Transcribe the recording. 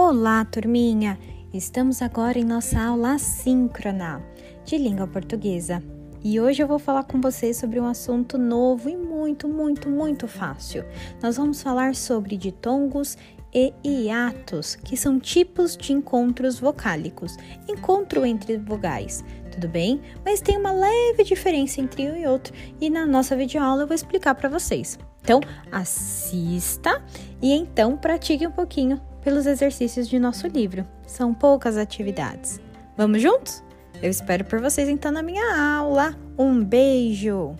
Olá, turminha! Estamos agora em nossa aula síncrona de língua portuguesa e hoje eu vou falar com vocês sobre um assunto novo e muito, muito, muito fácil. Nós vamos falar sobre ditongos e hiatos, que são tipos de encontros vocálicos, encontro entre vogais, tudo bem? Mas tem uma leve diferença entre um e outro e na nossa videoaula eu vou explicar para vocês. Então, assista e então pratique um pouquinho pelos exercícios de nosso livro. São poucas atividades. Vamos juntos? Eu espero por vocês então na minha aula. Um beijo!